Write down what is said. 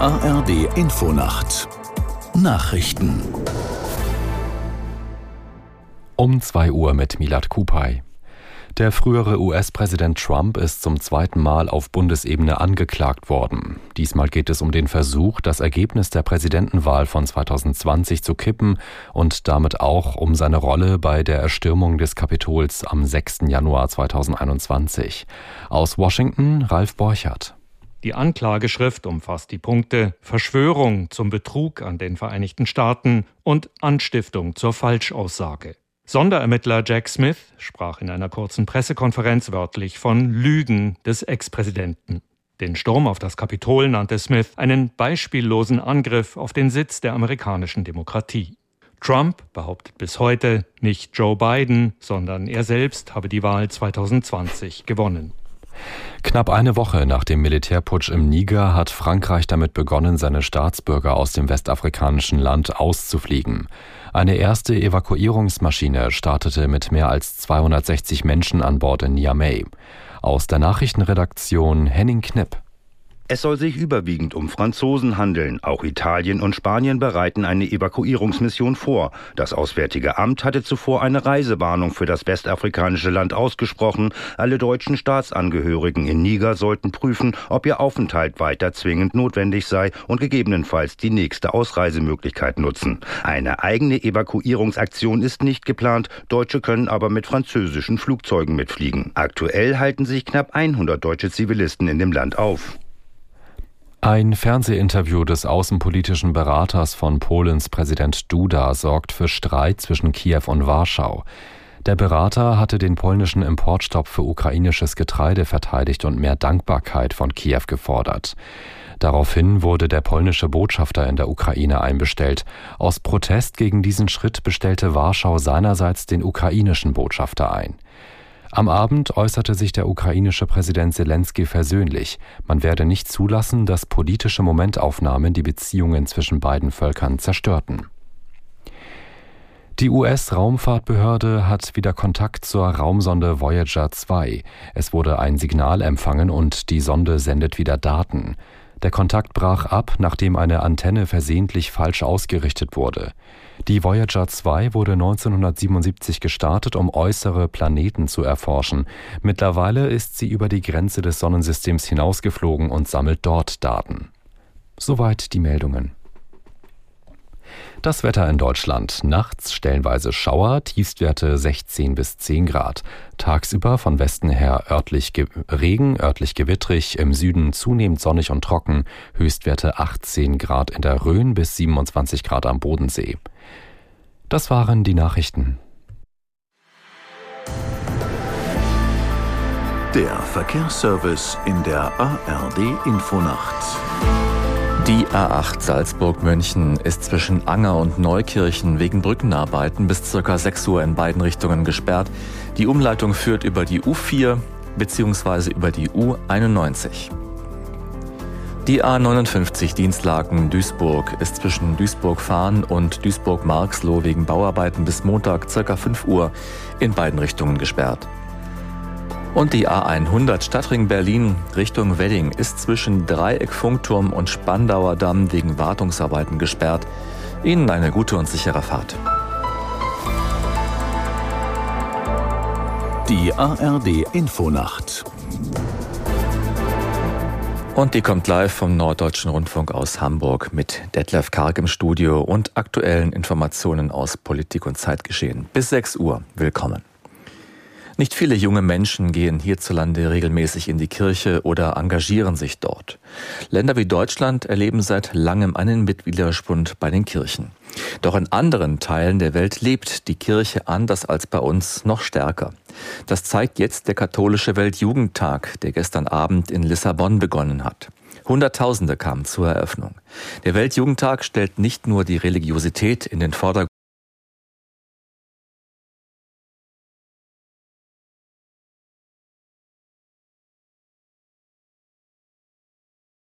ARD Infonacht Nachrichten um 2 Uhr mit Milad Kupay. Der frühere US-Präsident Trump ist zum zweiten Mal auf Bundesebene angeklagt worden. Diesmal geht es um den Versuch, das Ergebnis der Präsidentenwahl von 2020 zu kippen und damit auch um seine Rolle bei der Erstürmung des Kapitols am 6. Januar 2021. Aus Washington Ralf Borchardt. Die Anklageschrift umfasst die Punkte Verschwörung zum Betrug an den Vereinigten Staaten und Anstiftung zur Falschaussage. Sonderermittler Jack Smith sprach in einer kurzen Pressekonferenz wörtlich von Lügen des Ex-Präsidenten. Den Sturm auf das Kapitol nannte Smith einen beispiellosen Angriff auf den Sitz der amerikanischen Demokratie. Trump behauptet bis heute, nicht Joe Biden, sondern er selbst habe die Wahl 2020 gewonnen. Knapp eine Woche nach dem Militärputsch im Niger hat Frankreich damit begonnen, seine Staatsbürger aus dem westafrikanischen Land auszufliegen. Eine erste Evakuierungsmaschine startete mit mehr als 260 Menschen an Bord in Niamey. Aus der Nachrichtenredaktion Henning Knipp. Es soll sich überwiegend um Franzosen handeln. Auch Italien und Spanien bereiten eine Evakuierungsmission vor. Das Auswärtige Amt hatte zuvor eine Reisewarnung für das westafrikanische Land ausgesprochen. Alle deutschen Staatsangehörigen in Niger sollten prüfen, ob ihr Aufenthalt weiter zwingend notwendig sei und gegebenenfalls die nächste Ausreisemöglichkeit nutzen. Eine eigene Evakuierungsaktion ist nicht geplant. Deutsche können aber mit französischen Flugzeugen mitfliegen. Aktuell halten sich knapp 100 deutsche Zivilisten in dem Land auf. Ein Fernsehinterview des außenpolitischen Beraters von Polens Präsident Duda sorgt für Streit zwischen Kiew und Warschau. Der Berater hatte den polnischen Importstopp für ukrainisches Getreide verteidigt und mehr Dankbarkeit von Kiew gefordert. Daraufhin wurde der polnische Botschafter in der Ukraine einbestellt. Aus Protest gegen diesen Schritt bestellte Warschau seinerseits den ukrainischen Botschafter ein. Am Abend äußerte sich der ukrainische Präsident Zelensky versöhnlich. Man werde nicht zulassen, dass politische Momentaufnahmen die Beziehungen zwischen beiden Völkern zerstörten. Die US-Raumfahrtbehörde hat wieder Kontakt zur Raumsonde Voyager 2. Es wurde ein Signal empfangen und die Sonde sendet wieder Daten. Der Kontakt brach ab, nachdem eine Antenne versehentlich falsch ausgerichtet wurde. Die Voyager 2 wurde 1977 gestartet, um äußere Planeten zu erforschen. Mittlerweile ist sie über die Grenze des Sonnensystems hinausgeflogen und sammelt dort Daten. Soweit die Meldungen. Das Wetter in Deutschland. Nachts stellenweise Schauer, Tiefstwerte 16 bis 10 Grad. Tagsüber von Westen her örtlich Regen, örtlich gewittrig, im Süden zunehmend sonnig und trocken. Höchstwerte 18 Grad in der Rhön bis 27 Grad am Bodensee. Das waren die Nachrichten. Der Verkehrsservice in der ARD Infonacht. Die A8 Salzburg-München ist zwischen Anger und Neukirchen wegen Brückenarbeiten bis ca. 6 Uhr in beiden Richtungen gesperrt. Die Umleitung führt über die U4 bzw. über die U91. Die A59 Dienstlaken Duisburg ist zwischen Duisburg-Fahn und Duisburg-Marxloh wegen Bauarbeiten bis Montag ca. 5 Uhr in beiden Richtungen gesperrt. Und die A100 Stadtring Berlin Richtung Wedding ist zwischen Dreieck Funkturm und Spandauer Damm wegen Wartungsarbeiten gesperrt. Ihnen eine gute und sichere Fahrt. Die ARD Infonacht. Und die kommt live vom Norddeutschen Rundfunk aus Hamburg mit Detlef Karg im Studio und aktuellen Informationen aus Politik und Zeitgeschehen. Bis 6 Uhr. Willkommen. Nicht viele junge Menschen gehen hierzulande regelmäßig in die Kirche oder engagieren sich dort. Länder wie Deutschland erleben seit langem einen Mitwiderspund bei den Kirchen. Doch in anderen Teilen der Welt lebt die Kirche anders als bei uns noch stärker. Das zeigt jetzt der katholische Weltjugendtag, der gestern Abend in Lissabon begonnen hat. Hunderttausende kamen zur Eröffnung. Der Weltjugendtag stellt nicht nur die Religiosität in den Vordergrund,